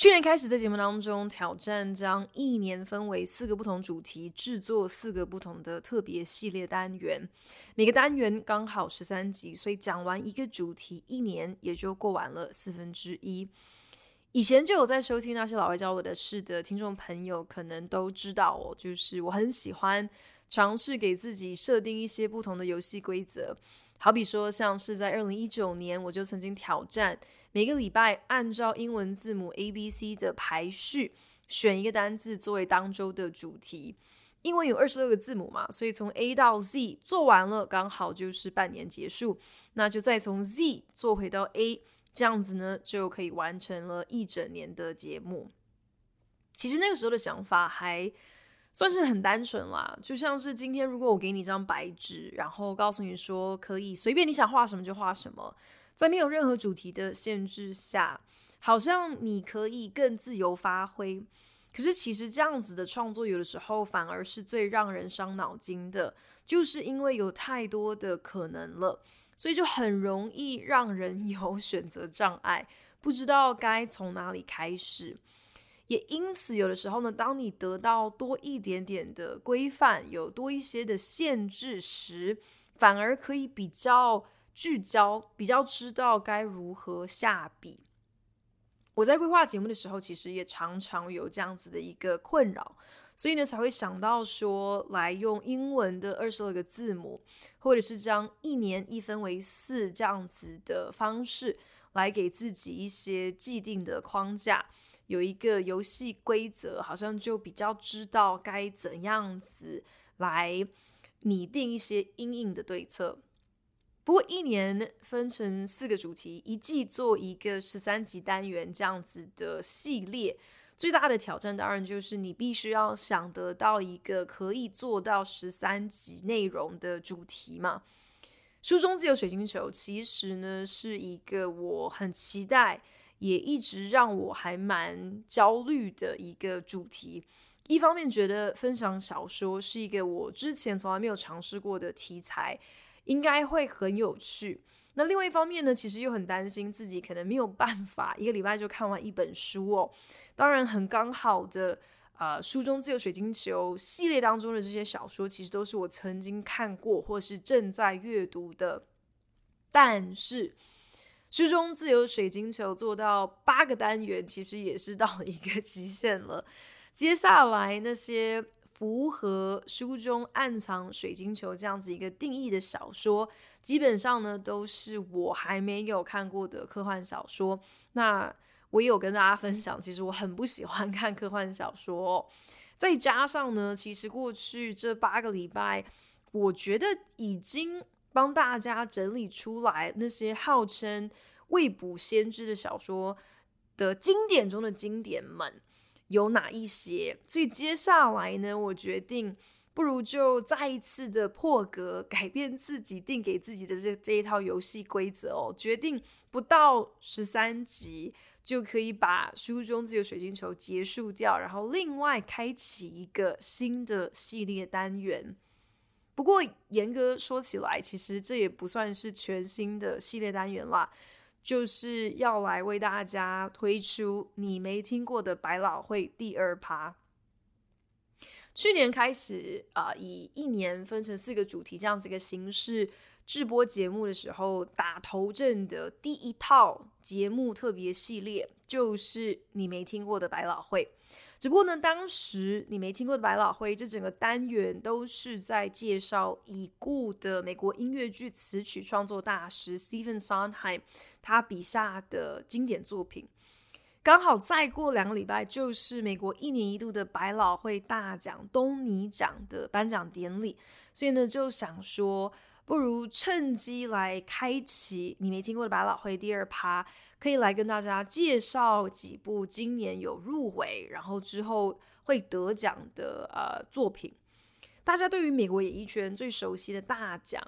去年开始在节目当中挑战，将一年分为四个不同主题，制作四个不同的特别系列单元。每个单元刚好十三集，所以讲完一个主题，一年也就过完了四分之一。以前就有在收听《那些老外教我的事》的听众朋友，可能都知道哦，就是我很喜欢尝试给自己设定一些不同的游戏规则。好比说，像是在二零一九年，我就曾经挑战每个礼拜按照英文字母 A B C 的排序，选一个单字作为当周的主题。因为有二十六个字母嘛，所以从 A 到 Z 做完了，刚好就是半年结束。那就再从 Z 做回到 A，这样子呢，就可以完成了一整年的节目。其实那个时候的想法还算是很单纯啦，就像是今天如果我给你一张白纸，然后告诉你说可以随便你想画什么就画什么，在没有任何主题的限制下，好像你可以更自由发挥。可是其实这样子的创作有的时候反而是最让人伤脑筋的，就是因为有太多的可能了，所以就很容易让人有 选择障碍，不知道该从哪里开始。也因此，有的时候呢，当你得到多一点点的规范，有多一些的限制时，反而可以比较聚焦，比较知道该如何下笔。我在规划节目的时候，其实也常常有这样子的一个困扰，所以呢，才会想到说，来用英文的二十二个字母，或者是将一年一分为四这样子的方式，来给自己一些既定的框架。有一个游戏规则，好像就比较知道该怎样子来拟定一些因应的对策。不过一年分成四个主题，一季做一个十三集单元这样子的系列，最大的挑战当然就是你必须要想得到一个可以做到十三集内容的主题嘛。书中自有水晶球，其实呢是一个我很期待。也一直让我还蛮焦虑的一个主题。一方面觉得分享小说是一个我之前从来没有尝试过的题材，应该会很有趣。那另外一方面呢，其实又很担心自己可能没有办法一个礼拜就看完一本书哦。当然很刚好的，呃，书中自由水晶球系列当中的这些小说，其实都是我曾经看过或是正在阅读的，但是。书中自由水晶球做到八个单元，其实也是到一个极限了。接下来那些符合书中暗藏水晶球这样子一个定义的小说，基本上呢都是我还没有看过的科幻小说。那我也有跟大家分享，其实我很不喜欢看科幻小说。再加上呢，其实过去这八个礼拜，我觉得已经。帮大家整理出来那些号称未卜先知的小说的经典中的经典们有哪一些？所以接下来呢，我决定不如就再一次的破格改变自己定给自己的这这一套游戏规则哦，决定不到十三集就可以把书中自有水晶球结束掉，然后另外开启一个新的系列单元。不过严格说起来，其实这也不算是全新的系列单元啦，就是要来为大家推出你没听过的百老汇第二趴。去年开始啊、以一年分成四个主题这样子一个形式制播节目的时候，打头阵的第一套节目特别系列就是你没听过的百老汇。只不过呢，当时你没听过的百老汇，这整个单元都是在介绍已故的美国音乐剧词曲创作大师 Stephen Sondheim 他笔下的经典作品。刚好再过两个礼拜，就是美国一年一度的百老汇大奖东尼奖的颁奖典礼，所以呢，就想说，不如趁机来开启你没听过的百老汇第二趴。可以来跟大家介绍几部今年有入围，然后之后会得奖的呃作品。大家对于美国演艺圈最熟悉的大奖，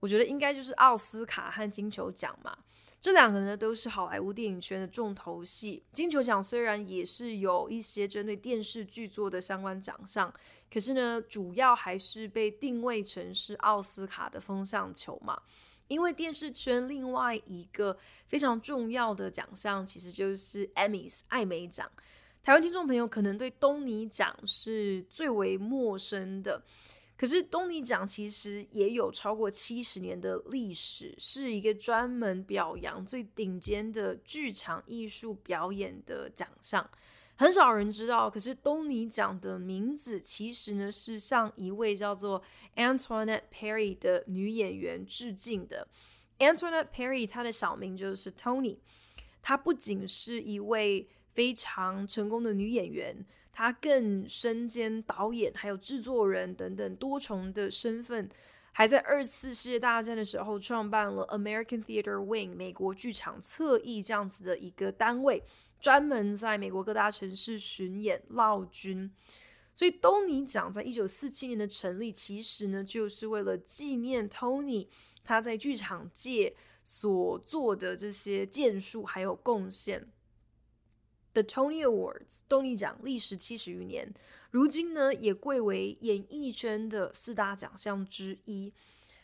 我觉得应该就是奥斯卡和金球奖嘛。这两个呢都是好莱坞电影圈的重头戏。金球奖虽然也是有一些针对电视剧作的相关奖项，可是呢，主要还是被定位成是奥斯卡的风向球嘛。因为电视圈另外一个非常重要的奖项，其实就是 Emmys 艾美奖。台湾听众朋友可能对东尼奖是最为陌生的。可是东尼奖其实也有超过七十年的历史，是一个专门表扬最顶尖的剧场艺术表演的奖项，很少人知道。可是东尼奖的名字其实呢是向一位叫做 Antoinette Perry 的女演员致敬的。Antoinette Perry 她的小名就是 Tony，她不仅是一位非常成功的女演员。她更身兼导演，还有制作人等等多重的身份，还在二次世界大战的时候创办了 American Theater Wing 美国剧场侧翼这样子的一个单位，专门在美国各大城市巡演劳军。所以东尼奖在一九四七年的成立，其实呢就是为了纪念 Tony 他在剧场界所做的这些建树还有贡献。The Tony Awards，东尼奖历时七十余年，如今呢也贵为演艺圈的四大奖项之一。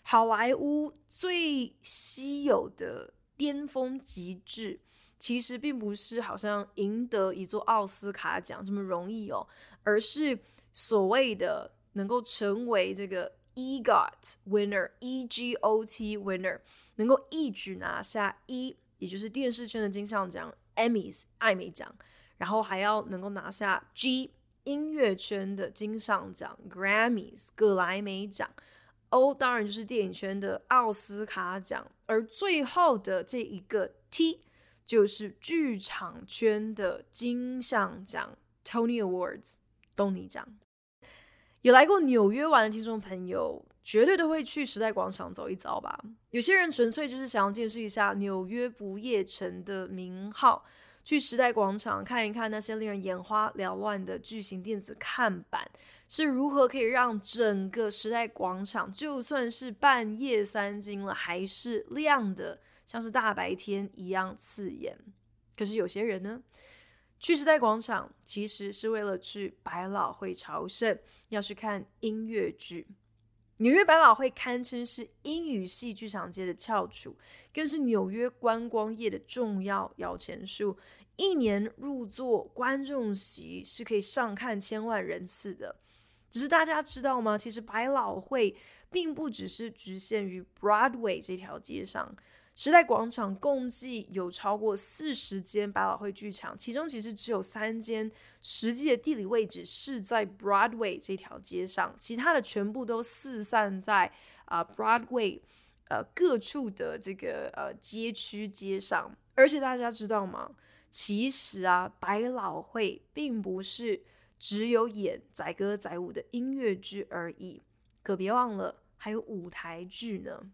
好莱坞最稀有的巅峰极致，其实并不是好像赢得一座奥斯卡奖这么容易哦，而是所谓的能够成为这个 EGOT winner，E-G-O-T winner，能够一举拿下一，也就是电视圈的金像奖。Emmys 艾美奖，然后还要能够拿下 G 音乐圈的金像奖 Grammys 葛莱美奖，O 当然就是电影圈的奥斯卡奖，而最后的这一个 T 就是剧场圈的金像奖 Tony Awards 东尼奖。有来过纽约玩的听众朋友，绝对都会去时代广场走一遭吧。有些人纯粹就是想要见识一下纽约不夜城的名号，去时代广场看一看那些令人眼花缭乱的巨型电子看板是如何可以让整个时代广场就算是半夜三更了，还是亮的像是大白天一样刺眼。可是有些人呢，去时代广场其实是为了去百老汇朝圣。要去看音乐剧，纽约百老汇堪称是英语系剧场界的翘楚，更是纽约观光业的重要摇钱树。一年入座观众席是可以上看千万人次的。只是大家知道吗？其实百老汇并不只是局限于 Broadway 这条街上。时代广场共计有超过四十间百老汇剧场，其中其实只有三间实际的地理位置是在 Broadway 这条街上，其他的全部都四散在啊、Broadway 呃各处的这个呃街区街上。而且大家知道吗？其实啊，百老汇并不是只有演载歌载舞的音乐剧而已，可别忘了还有舞台剧呢。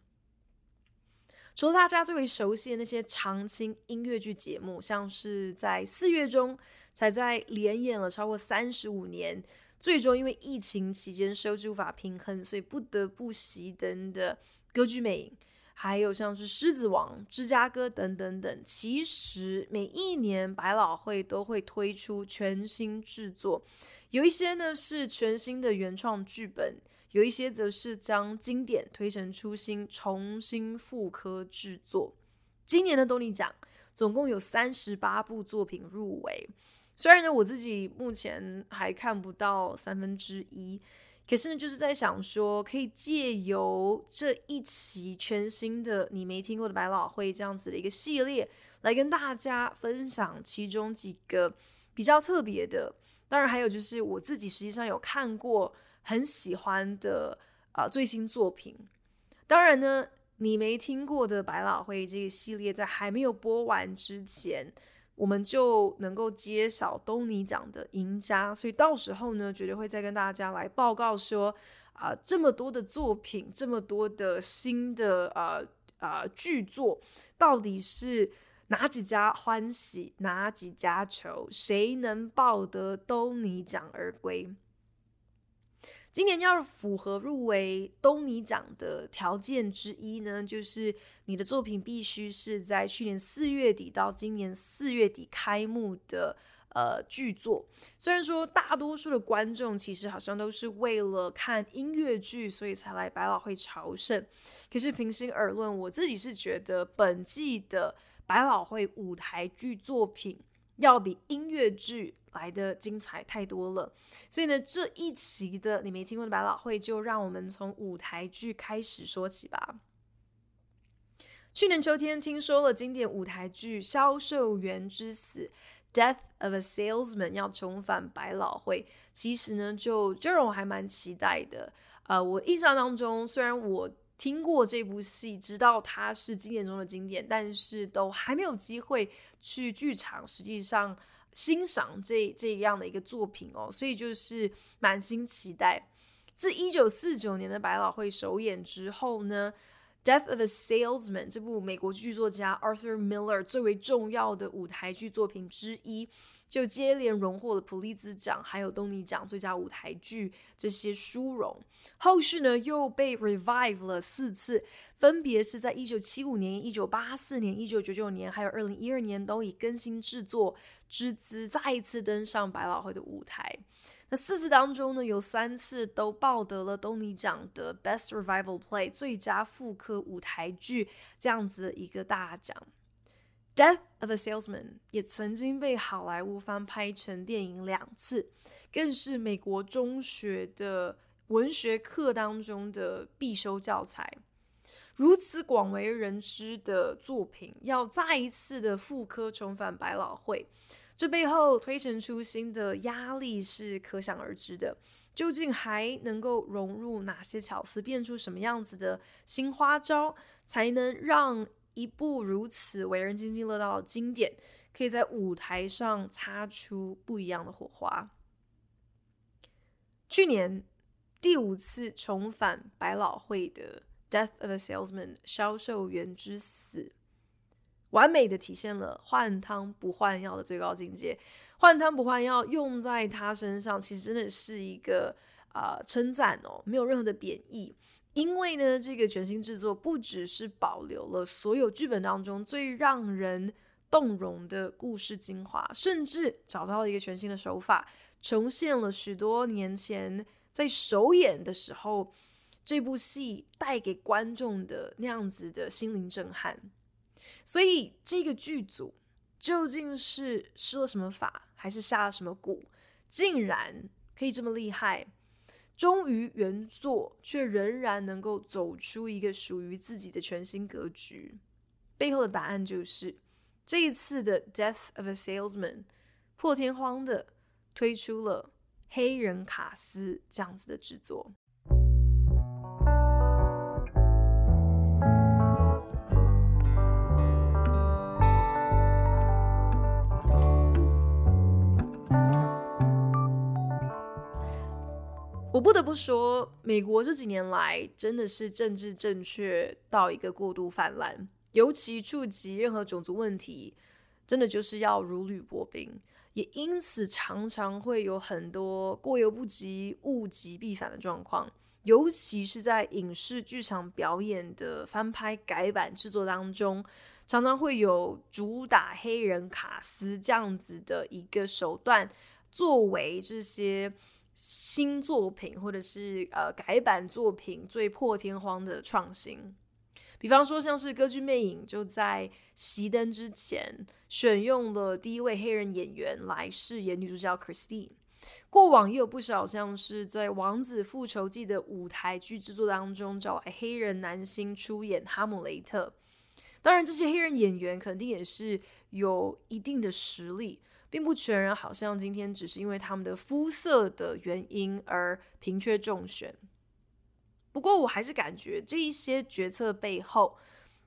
除了大家最为熟悉的那些常青音乐剧节目，像是在四月中才在连演了超过三十五年，最终因为疫情期间收支无法平衡，所以不得不熄灯的《歌剧魅影》，还有像是《狮子王》《芝加哥》等等等。其实每一年百老汇都会推出全新制作，有一些呢是全新的原创剧本。有一些则是将经典推陈出新，重新复刻制作。今年的东尼奖总共有三十八部作品入围，虽然呢我自己目前还看不到三分之一，可是呢就是在想说，可以借由这一期全新的你没听过的百老汇这样子的一个系列，来跟大家分享其中几个比较特别的。当然还有就是我自己实际上有看过。很喜欢的啊、最新作品，当然呢，你没听过的百老汇这个系列，在还没有播完之前，我们就能够揭晓东尼奖的赢家，所以到时候呢，绝对会再跟大家来报告说啊、呃，这么多的作品，这么多的新的啊啊剧作，到底是哪几家欢喜哪几家愁，谁能抱得东尼奖而归？今年要符合入围东尼奖的条件之一呢，就是你的作品必须是在去年四月底到今年四月底开幕的呃剧作。虽然说大多数的观众其实好像都是为了看音乐剧，所以才来百老汇朝圣，可是平心而论，我自己是觉得本季的百老汇舞台剧作品要比音乐剧来的精彩太多了，所以呢，这一期的你没听过的百老汇，就让我们从舞台剧开始说起吧。去年秋天听说了经典舞台剧《销售员之死》（Death of a Salesman） 要重返百老汇，其实呢，就这让我还蛮期待的。呃，我印象当中，虽然我听过这部戏，知道它是经典中的经典，但是都还没有机会去剧场，实际上。欣赏这这样的一个作品哦，所以就是满心期待。自一九四九年的百老汇首演之后呢，《Death of a Salesman》这部美国剧作家 Arthur Miller 最为重要的舞台剧作品之一，就接连荣获了普利兹奖，还有东尼奖最佳舞台剧这些殊荣。后续呢又被 revive 了四次，分别是在一九七五年、一九八四年、一九九九年，还有二零一二年，都以更新制作之姿再一次登上百老汇的舞台。那四次当中呢，有三次都抱得了东尼奖的 Best Revival Play 最佳复刻舞台剧这样子的一个大奖。Death of a Salesman 也曾经被好莱坞翻拍成电影两次，更是美国中学的文学课当中的必修教材。如此广为人知的作品，要再一次的复刻重返百老汇，这背后推陈出新的压力是可想而知的。究竟还能够融入哪些巧思，变出什么样子的新花招，才能让一部如此为人津津乐道的经典，可以在舞台上擦出不一样的火花？去年第五次重返百老汇的。Death of a Salesman，销售员之死，完美的体现了换汤不换药的最高境界。换汤不换药用在他身上，其实真的是一个啊、呃、称赞哦，没有任何的贬义。因为呢，这个全新制作不只是保留了所有剧本当中最让人动容的故事精华，甚至找到了一个全新的手法，重现了许多年前在首演的时候。这部戏带给观众的那样子的心灵震撼，所以这个剧组究竟是施了什么法，还是下了什么蛊，竟然可以这么厉害，忠于原作，却仍然能够走出一个属于自己的全新格局。背后的答案就是这一次的《Death of a Salesman》破天荒的推出了黑人卡斯这样子的制作。我不得不说，美国这几年来真的是政治正确到一个过度泛滥，尤其触及任何种族问题，真的就是要如履薄冰，也因此常常会有很多过犹不及、物极必反的状况，尤其是在影视剧场表演的翻拍改版制作当中，常常会有主打黑人卡司这样子的一个手段，作为这些。新作品或者是呃改版作品最破天荒的创新，比方说像是《歌剧魅影》就在熄灯之前选用了第一位黑人演员来饰演女主角 Christine。过往也有不少像是在《王子复仇记》的舞台剧制作当中找来黑人男星出演哈姆雷特。当然，这些黑人演员肯定也是有一定的实力。并不全然，好像今天只是因为他们的肤色的原因而平缺中选。不过，我还是感觉这一些决策背后，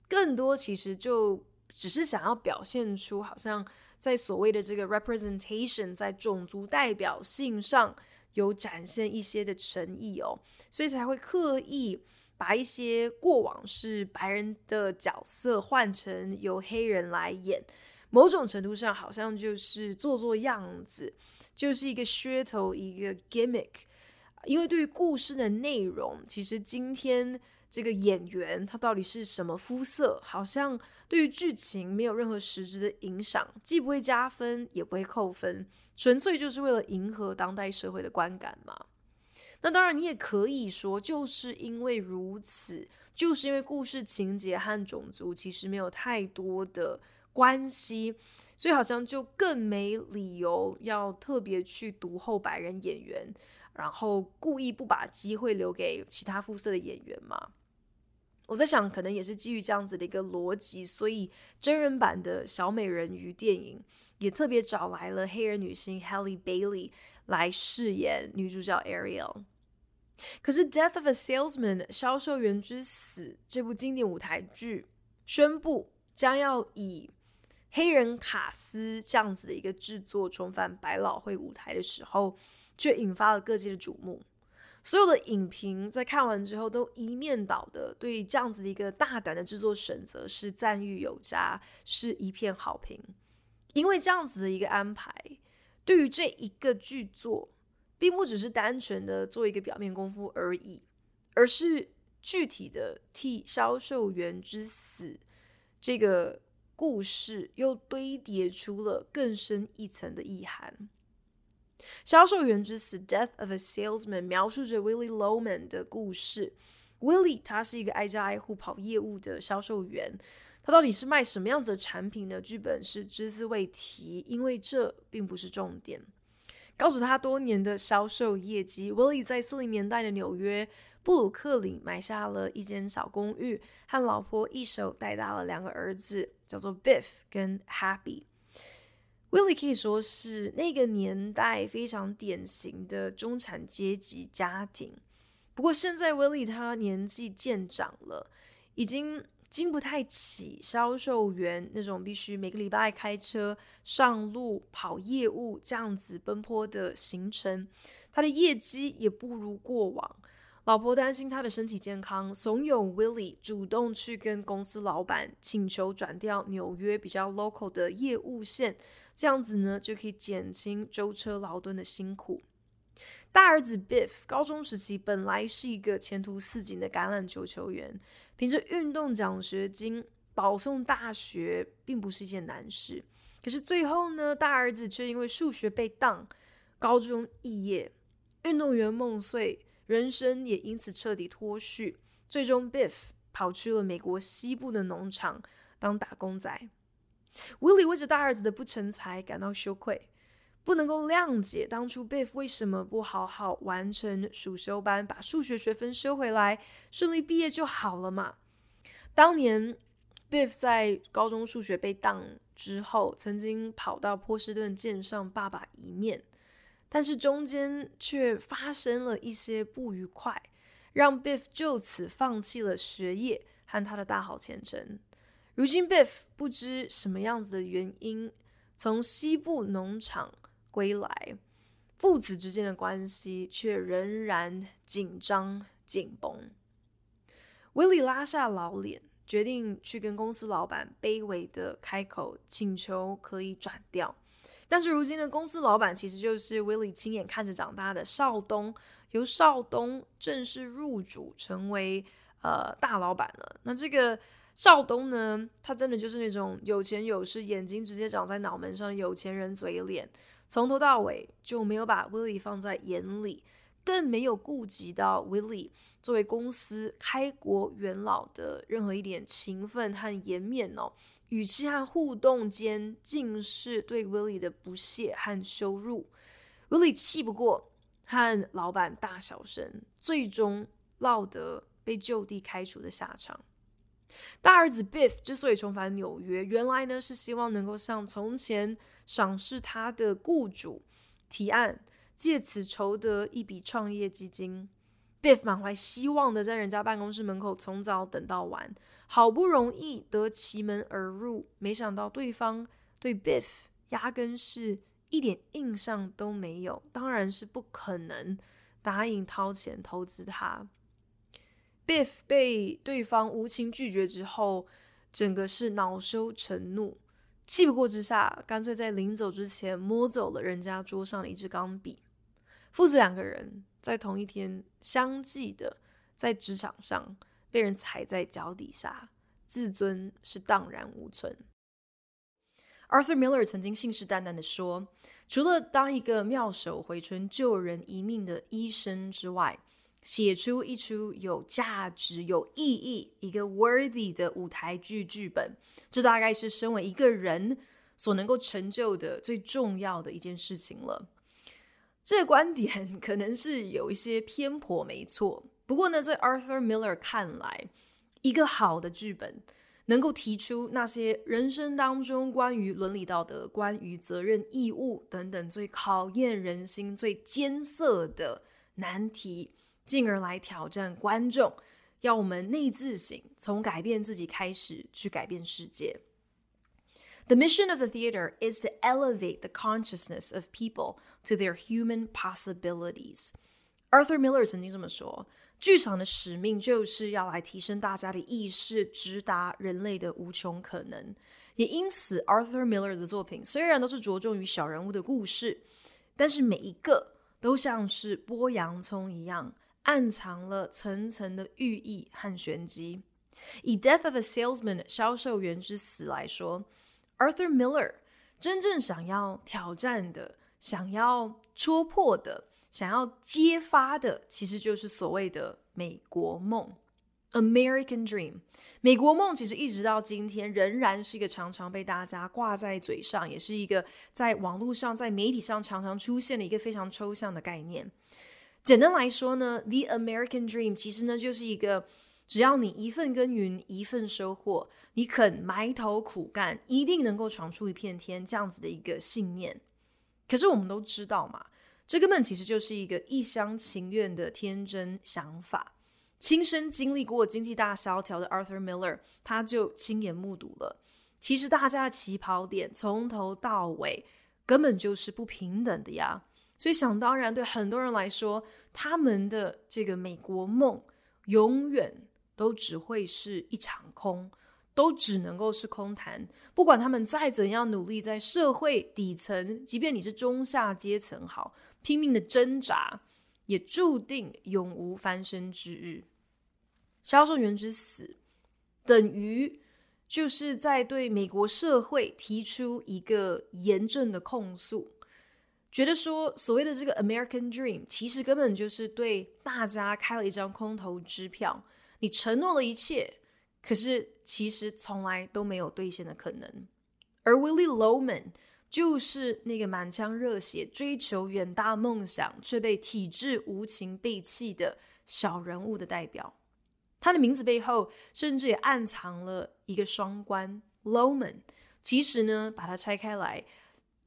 更多其实就只是想要表现出，好像在所谓的这个 representation，在种族代表性上有展现一些的诚意哦，所以才会刻意把一些过往是白人的角色换成由黑人来演，某种程度上好像就是做做样子，就是一个噱头，一个 gimmick。因为对于故事的内容，其实今天这个演员他到底是什么肤色，好像对于剧情没有任何实质的影响，既不会加分，也不会扣分，纯粹就是为了迎合当代社会的观感嘛。那当然，你也可以说，就是因为如此，就是因为故事情节和种族其实没有太多的关系，所以好像就更没理由要特别去独厚白人演员。然后故意不把机会留给其他肤色的演员嘛？我在想，可能也是基于这样子的一个逻辑，所以真人版的小美人鱼电影也特别找来了黑人女星 Halle Bailey 来饰演女主角 Ariel。可是《Death of a Salesman》销售员之死这部经典舞台剧宣布将要以黑人卡斯这样子的一个制作重返百老汇舞台的时候。却引发了各界的瞩目，所有的影评在看完之后都一面倒的对这样子的一个大胆的制作选择是赞誉有加，是一片好评。因为这样子的一个安排，对于这一个剧作，并不只是单纯的做一个表面功夫而已，而是具体的替销售员之死这个故事又堆叠出了更深一层的意涵。销售员之死 （Death of a Salesman） 描述着 Willie Loman 的故事。Willie 他是一个挨家挨户跑业务的销售员，他到底是卖什么样子的产品呢？剧本是只字未提，因为这并不是重点。告诉他多年的销售业绩，Willie 在四零年代的纽约布鲁克林买下了一间小公寓，和老婆一手带大了两个儿子，叫做 Biff 跟 Happy。Willie 可以说是那个年代非常典型的中产阶级家庭。不过现在 Willie 他年纪渐长了，已经经不太起销售员那种必须每个礼拜开车上路跑业务这样子奔波的行程。他的业绩也不如过往。老婆担心他的身体健康，怂恿 Willy 主动去跟公司老板请求转调纽约比较 local 的业务线。这样子呢，就可以减轻舟车劳顿的辛苦。大儿子 Biff 高中时期本来是一个前途似锦的橄榄球球员，凭着运动奖学金保送大学，并不是一件难事。可是最后呢，大儿子却因为数学被当，高中肄业，运动员梦碎，人生也因此彻底脱序。最终，Biff 跑去了美国西部的农场当打工仔。Willie 为着大儿子的不成才感到羞愧，不能够谅解当初 Biff 为什么不好好完成暑修班，把数学学分修回来，顺利毕业就好了嘛。当年 Biff 在高中数学被当之后，曾经跑到波士顿见上爸爸一面，但是中间却发生了一些不愉快，让 Biff 就此放弃了学业和他的大好前程。如今，Biff 不知什么样子的原因，从西部农场归来，父子之间的关系却仍然紧张紧绷。威利拉下老脸，决定去跟公司老板卑微的开口请求可以转调。但是如今的公司老板其实就是 Willie 亲眼看着长大的少东，由少东正式入主成为呃大老板了。那这个。少东呢，他真的就是那种有钱有势、眼睛直接长在脑门上有钱人嘴脸，从头到尾就没有把 Willie 放在眼里，更没有顾及到 Willie 作为公司开国元老的任何一点情分和颜面哦，语气和互动间尽是对 Willie 的不屑和羞辱。，Willie 气不过，和老板大小声，最终落得被就地开除的下场。大儿子 Biff 之所以重返纽约，原来呢是希望能够向从前赏识他的雇主提案，借此筹得一笔创业基金。Biff 满怀希望的在人家办公室门口从早等到晚，好不容易得其门而入，没想到对方对 Biff 压根是一点印象都没有，当然是不可能答应掏钱投资他。Biff 被对方无情拒绝之后，整个是恼羞成怒，气不过之下，干脆在临走之前摸走了人家桌上的一支钢笔。父子两个人在同一天相继的在职场上被人踩在脚底下，自尊是荡然无存。Arthur Miller 曾经信誓旦旦的说：“除了当一个妙手回春、救人一命的医生之外，写出一出有价值、有意义、一个 worthy 的舞台剧剧本，这大概是身为一个人所能够成就的最重要的一件事情了。”这个观点 可能是有一些偏颇，没错。不过呢，在 Arthur Miller 看来，一个好的剧本能够提出那些人生当中关于伦理道德、关于责任义务等等最考验人心、最艰涩的难题，进而来挑战观众，要我们内自省，从改变自己开始，去改变世界。The mission of the theater is to elevate the consciousness of people to their human possibilities. Arthur Miller 曾经这么说：“剧场的使命就是要来提升大家的意识，直达人类的无穷可能。”也因此，Arthur Miller 的作品虽然都是着重于小人物的故事，但是每一个都像是剥洋葱一样，暗藏了层层的寓意和玄机。以《Death of a Salesman》销售员之死来说。 Arthur Miller 真正想要挑战的、想要戳破的、想要揭发的，其实就是所谓的美国梦 （American Dream）。美国梦其实一直到今天仍然是一个常常被大家挂在嘴上，也是一个在网络上、在媒体上常常出现的一个非常抽象的概念。简单来说呢，The American Dream 其实呢就是一个。只要你一份耕耘一份收获，你肯埋头苦干，一定能够闯出一片天。这样子的一个信念，可是我们都知道嘛，这根本其实就是一个一厢情愿的天真想法。亲身经历过经济大萧条的 Arthur Miller，他就亲眼目睹了，其实大家的起跑点从头到尾根本就是不平等的呀。所以想当然，对很多人来说，他们的这个美国梦永远。都只会是一场空，都只能够是空谈。不管他们再怎样努力，在社会底层，即便你是中下阶层，好拼命的挣扎，也注定永无翻身之日。销售员之死，等于就是在对美国社会提出一个严正的控诉，觉得说所谓的这个 American Dream，其实根本就是对大家开了一张空头支票。你承诺了一切，可是其实从来都没有兑现的可能。而 Willie Lowman 就是那个满腔热血追求远大梦想，却被体制无情背弃的小人物的代表。他的名字背后，甚至也暗藏了一个双关。：Lowman 其实呢，把它拆开来，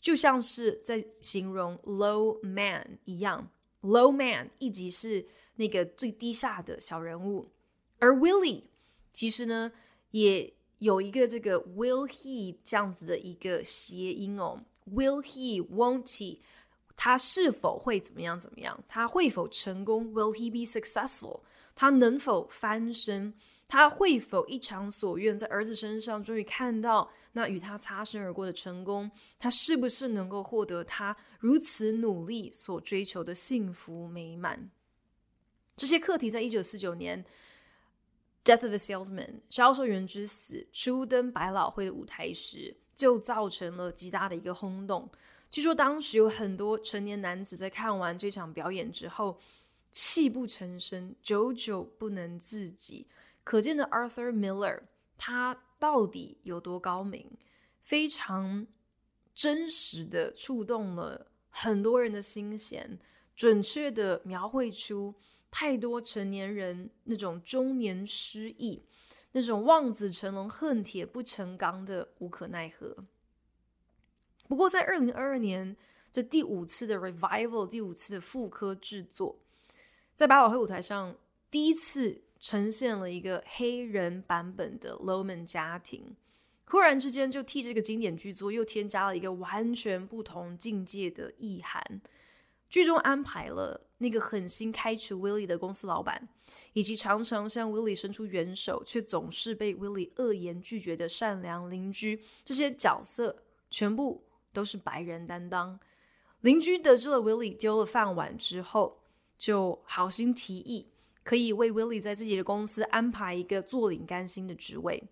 就像是在形容 low man 一样。Low man 一级是那个最低下的小人物。而 Willie 其实呢，也有一个这个 Will he 这样子的一个谐音哦。Will he? Won't he? 他是否会怎么样？怎么样？他会否成功？Will he be successful? 他能否翻身？他会否一偿所愿，在儿子身上终于看到那与他擦身而过的成功？他是不是能够获得他如此努力所追求的幸福美满？这些课题在一九四九年。Death of a Salesman，销售员之死，初登百老汇的舞台时，就造成了极大的一个轰动。据说当时有很多成年男子在看完这场表演之后，泣不成声，久久不能自己。可见的 Arthur Miller，他到底有多高明？非常真实的触动了很多人的心弦，准确的描绘出。太多成年人那种中年失意，那种望子成龙、恨铁不成钢的无可奈何。不过，在二零二二年这第五次的 revival，第五次的复刻制作，在百老汇舞台上第一次呈现了一个黑人版本的 Loman 家庭，忽然之间就替这个经典剧作又添加了一个完全不同境界的意涵。剧中安排了那个狠心开除 Willie 的公司老板，以及常常向 Willie 伸出援手，却总是被 Willie 恶言拒绝的善良邻居。这些角色全部都是白人担当。邻居得知了 Willie 丢了饭碗之后，就好心提议可以为 Willie 在自己的公司安排一个坐领干薪的职位。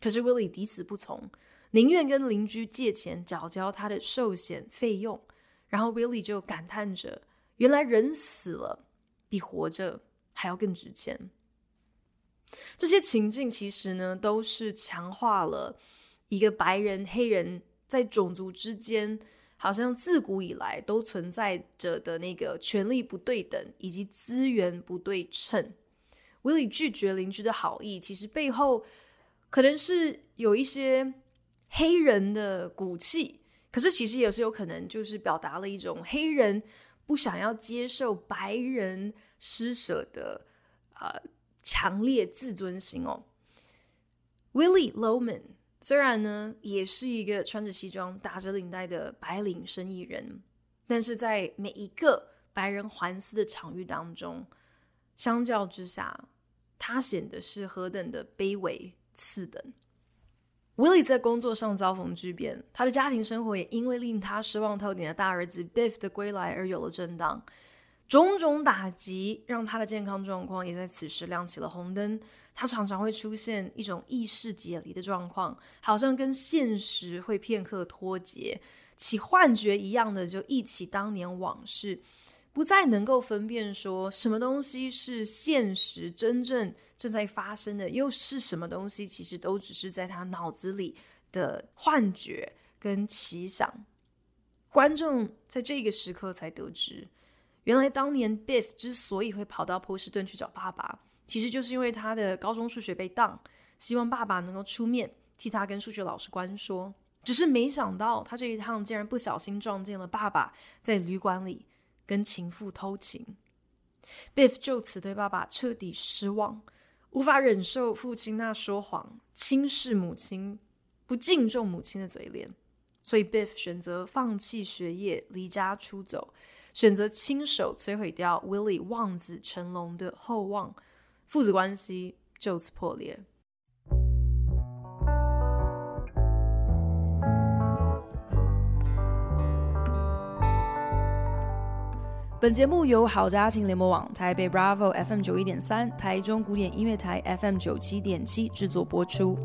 可是 Willie 抵死不从，宁愿跟邻居借钱缴交他的寿险费用。然后 Willie 就感叹着：“原来人死了比活着还要更值钱。”这些情境其实呢，都是强化了一个白人黑人在种族之间。好像自古以来都存在着的那个权力不对等以及资源不对称。维里拒绝邻居的好意，其实背后可能是有一些黑人的骨气，可是其实也是有可能就是表达了一种黑人不想要接受白人施舍的呃强烈自尊心哦。Willie Loman。虽然呢，也是一个穿着西装、打着领带的白领生意人，但是在每一个白人环伺的场域当中，相较之下，他显得是何等的卑微次等。Willie 在工作上遭逢巨变，他的家庭生活也因为令他失望透顶的大儿子 Biff 的归来而有了震荡。种种打击让他的健康状况也在此时亮起了红灯。他常常会出现一种意识解离的状况，好像跟现实会片刻脱节，起幻觉一样的就忆起当年往事，不再能够分辨说什么东西是现实真正正在发生的，又是什么东西其实都只是在他脑子里的幻觉跟奇想。观众在这个时刻才得知。原来当年 Biff 之所以会跑到波士顿去找爸爸，其实就是因为他的高中数学被当，希望爸爸能够出面替他跟数学老师关说。只是没想到他这一趟竟然不小心撞见了爸爸在旅馆里跟情妇偷情。Biff 就此对爸爸彻底失望，无法忍受父亲那说谎、轻视母亲、不敬重母亲的嘴脸，所以 Biff 选择放弃学业，离家出走。选择亲手摧毁掉 Willie 望子成龙的厚望，父子关系就此破裂。本节目由好家庭联播网、台北 Bravo FM 九一点三、台中古典音乐台 FM 九七点七制作播出。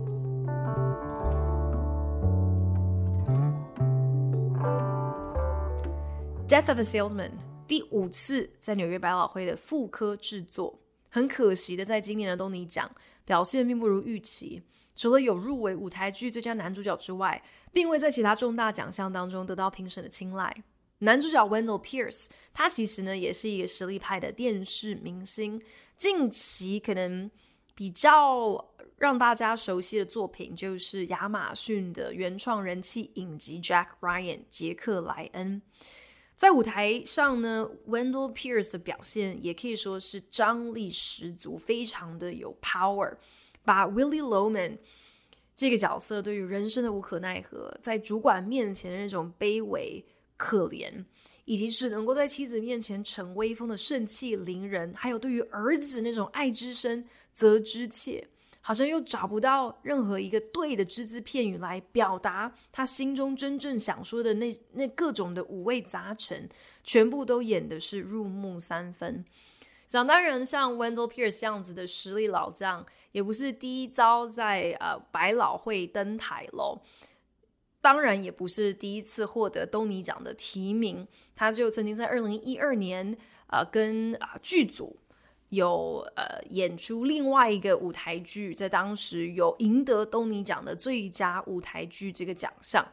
Death of a Salesman 第五次在纽约百老汇的复刻制作，很可惜的，在今年的东尼奖表现并不如预期。除了有入围舞台剧最佳男主角之外，并未在其他重大奖项当中得到评审的青睐。男主角 Wendell Pierce，他其实呢也是一个实力派的电视明星。近期可能比较让大家熟悉的作品，就是亚马逊的原创人气影集 Jack Ryan 杰克莱恩。在舞台上呢，Wendell Pierce 的表现也可以说是张力十足，非常的有 power，把 Willie Loman 这个角色对于人生的无可奈何，在主管面前的那种卑微可怜，以及是能够在妻子面前逞威风的盛气凌人，还有对于儿子那种爱之深责之切。好像又找不到任何一个对的只字片语来表达他心中真正想说的那那各种的五味杂陈，全部都演的是入木三分。想当然，像 Wendell Pierce 这样子的实力老将，也不是第一遭在呃百老汇登台喽。当然，也不是第一次获得东尼奖的提名，他就曾经在二零一二年呃跟啊、呃、剧组。有呃演出另外一个舞台剧，在当时有赢得东尼奖的最佳舞台剧这个奖项。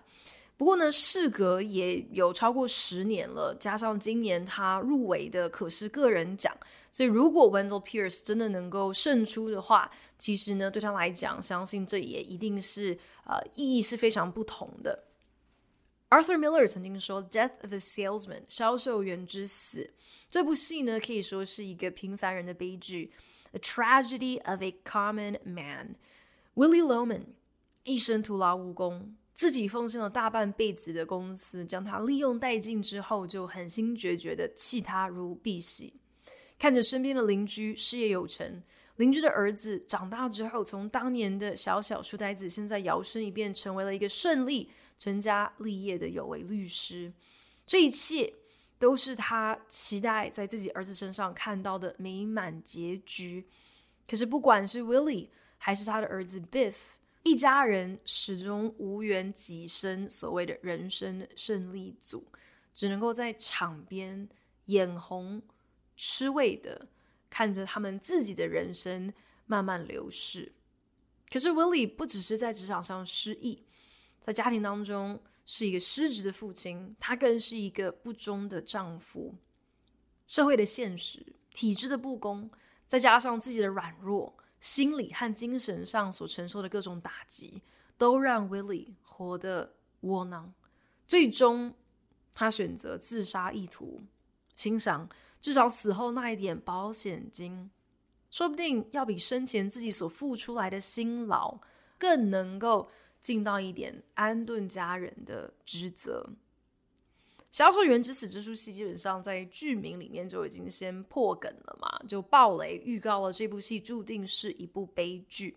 不过呢，事隔也有超过十年了，加上今年他入围的可是个人奖，所以如果 Wendell Pierce 真的能够胜出的话，其实呢对他来讲，相信这也一定是呃意义是非常不同的。Arthur Miller 曾经说：“Death of a salesman，销售员之死。”这部戏呢，可以说是一个平凡人的悲剧，A Tragedy of a Common Man。Willie Loman 一生徒劳无功，自己奉献了大半辈子的公司，将他利用殆尽之后，就狠心决绝的弃他如敝屣。看着身边的邻居事业有成，邻居的儿子长大之后，从当年的小小书呆子，现在摇身一变成为了一个顺利成家立业的有为律师。这一切都是他期待在自己儿子身上看到的美满结局。可是，不管是 Willie 还是他的儿子 Biff，一家人始终无缘跻身所谓的人生胜利组，只能够在场边眼红。吃味的看着他们自己的人生慢慢流逝，可是 Willie 不只是在职场上失意，在家庭当中是一个失职的父亲，他更是一个不忠的丈夫。社会的现实、体制的不公，再加上自己的软弱，心理和精神上所承受的各种打击，都让 Willie 活得窝囊。最终，他选择自杀意图，欣赏。至少死后那一点保险金，说不定要比生前自己所付出来的辛劳更能够尽到一点安顿家人的职责。《销售员之死》这出戏基本上在剧名里面就已经先破梗了嘛，就爆雷预告了这部戏注定是一部悲剧。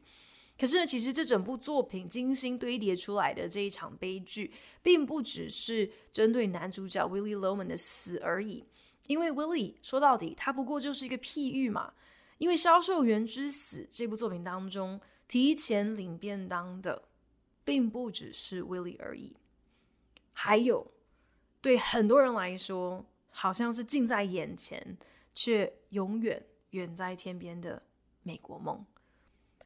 可是呢，其实这整部作品精心堆叠出来的这一场悲剧，并不只是针对男主角 Willie Loman 的死而已。因为 Willie 说到底，他不过就是一个譬喻嘛。因为《销售员之死》这部作品当中，提前领便当的，并不只是 Willie 而已，还有对很多人来说，好像是近在眼前，却永远远在天边的美国梦。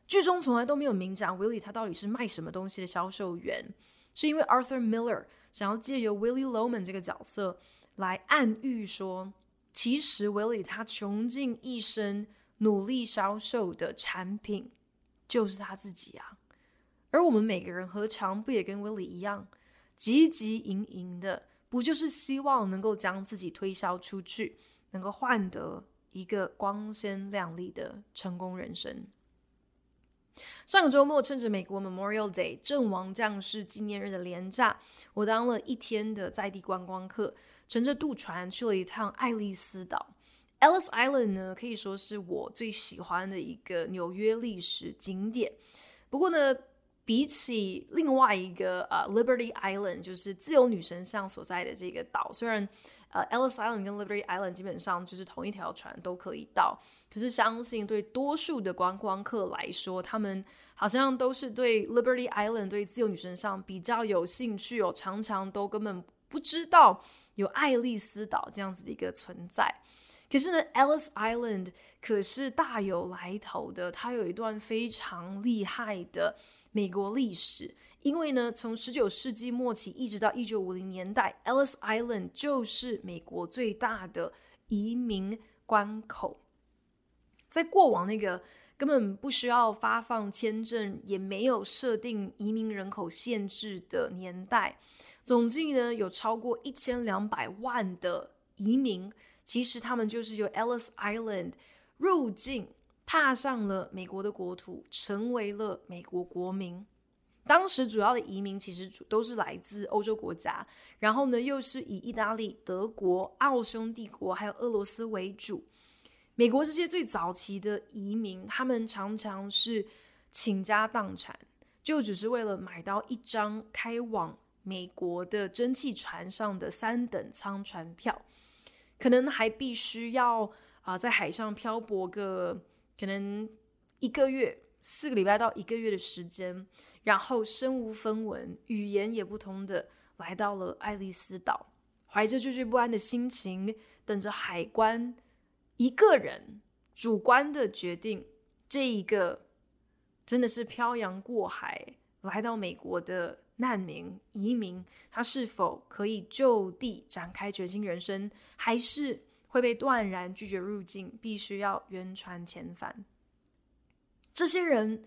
剧中从来都没有明讲 Willie 他到底是卖什么东西的销售员，是因为 Arthur Miller 想要借由 Willy Loman 这个角色。来暗喻说，其实 Willie 他穷尽一生努力销售的产品就是他自己啊。而我们每个人何尝不也跟 Willie 一样，汲汲营营的，不就是希望能够将自己推销出去，能够换得一个光鲜亮丽的成功人生？上个周末，趁着美国 Memorial Day 阵亡将士纪念日的连假，我当了一天的在地观光客。乘着渡船去了一趟爱丽丝岛，Ellis Island 呢，可以说是我最喜欢的一个纽约历史景点。不过呢，比起另外一个呃 Liberty Island，就是自由女神像所在的这个岛，虽然呃 Ellis Island 跟 Liberty Island 基本上就是同一条船都可以到，可是相信对多数的观光客来说，他们好像都是对 Liberty Island 对自由女神像比较有兴趣哦，常常都根本不知道。有爱丽丝岛这样子的一个存在，可是呢，Ellis Island 可是大有来头的，它有一段非常厉害的美国历史。因为呢，从十九世纪末期一直到一九五零年代，Ellis Island 就是美国最大的移民关口。在过往那个根本不需要发放签证，也没有设定移民人口限制的年代。总计呢，有超过一千两百万的移民，其实他们就是由 Ellis Island 入境，踏上了美国的国土，成为了美国国民。当时主要的移民其实都是来自欧洲国家，然后呢，又是以意大利、德国、奥匈帝国还有俄罗斯为主。美国这些最早期的移民，他们常常是倾家荡产，就只是为了买到一张开往。美国的蒸汽船上的三等舱船票，可能还必须要啊、在海上漂泊个可能一个月、四个礼拜到一个月的时间，然后身无分文、语言也不通的来到了爱丽丝岛，怀着惴惴不安的心情，等着海关一个人主观的决定，这一个真的是漂洋过海来到美国的。难民移民，他是否可以就地展开全新人生，还是会被断然拒绝入境，必须要原船遣返？这些人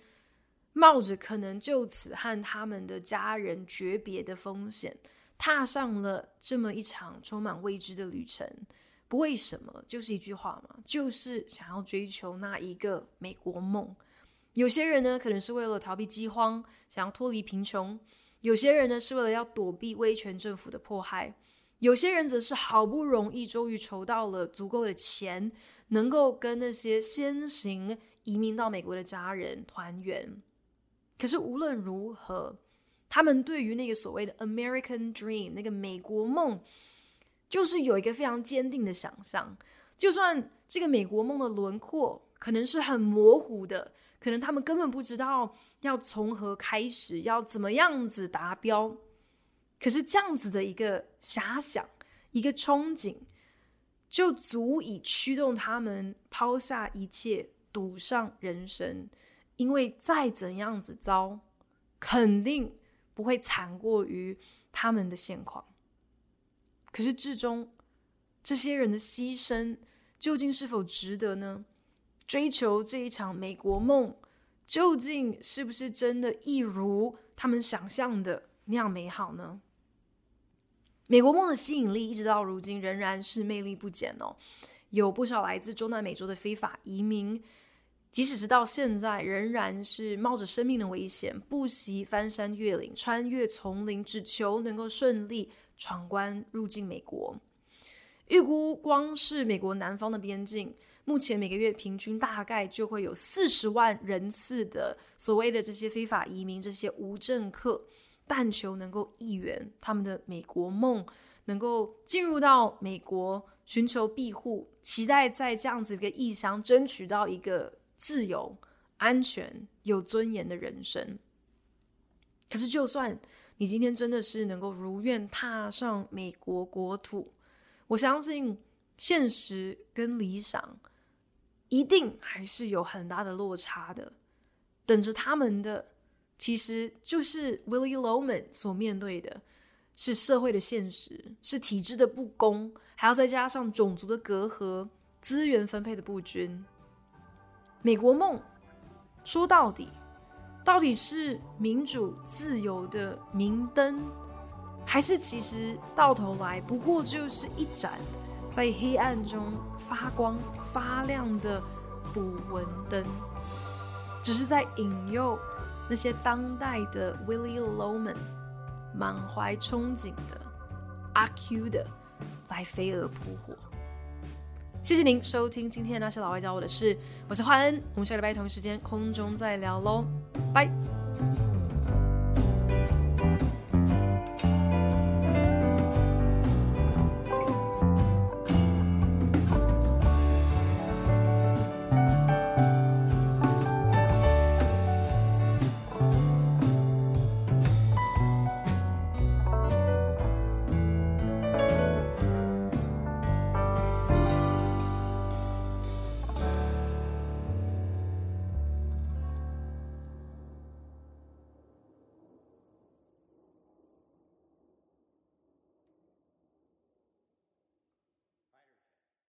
冒着可能就此和他们的家人诀别的风险，踏上了这么一场充满未知的旅程。不为什么，就是一句话嘛，就是想要追求那一个美国梦。有些人呢，可能是为了逃避饥荒，想要脱离贫穷。有些人呢是为了要躲避威权政府的迫害，有些人则是好不容易终于筹到了足够的钱，能够跟那些先行移民到美国的家人团圆。可是无论如何，他们对于那个所谓的 American Dream，那个美国梦，就是有一个非常坚定的想象。就算这个美国梦的轮廓可能是很模糊的，可能他们根本不知道要从何开始，要怎么样子达标。可是这样子的一个遐想，一个憧憬，就足以驱动他们抛下一切，赌上人生。因为再怎样子糟，肯定不会惨过于他们的现况。可是至终，这些人的牺牲究竟是否值得呢？追求这一场美国梦，究竟是不是真的一如他们想象的那样美好呢？美国梦的吸引力一直到如今仍然是魅力不减哦。有不少来自中南美洲的非法移民。即使是到现在，仍然是冒着生命的危险，不惜翻山越岭、穿越丛林，只求能够顺利闯关入境美国。预估光是美国南方的边境，目前每个月平均大概就会有四十万人次的所谓的这些非法移民、这些无政客，但求能够一圆他们的美国梦，能够进入到美国寻求庇护，期待在这样子一个异乡争取到一个。自由、安全、有尊严的人生。可是，就算你今天真的是能够如愿踏上美国国土，我相信现实跟理想一定还是有很大的落差的。等着他们的，其实就是 Willy Loman 所面对的，是社会的现实，是体制的不公，还要再加上种族的隔阂、资源分配的不均。美国梦，说到底，到底是民主自由的明灯，还是其实到头来不过就是一盏在黑暗中发光发亮的捕蚊灯，只是在引诱那些当代的 Willie Loman 满怀憧憬的阿 Q 的来飞蛾扑火。谢谢您收听今天的那些老外教我的事，我是华恩，我们下礼拜同一时间空中再聊喽，拜。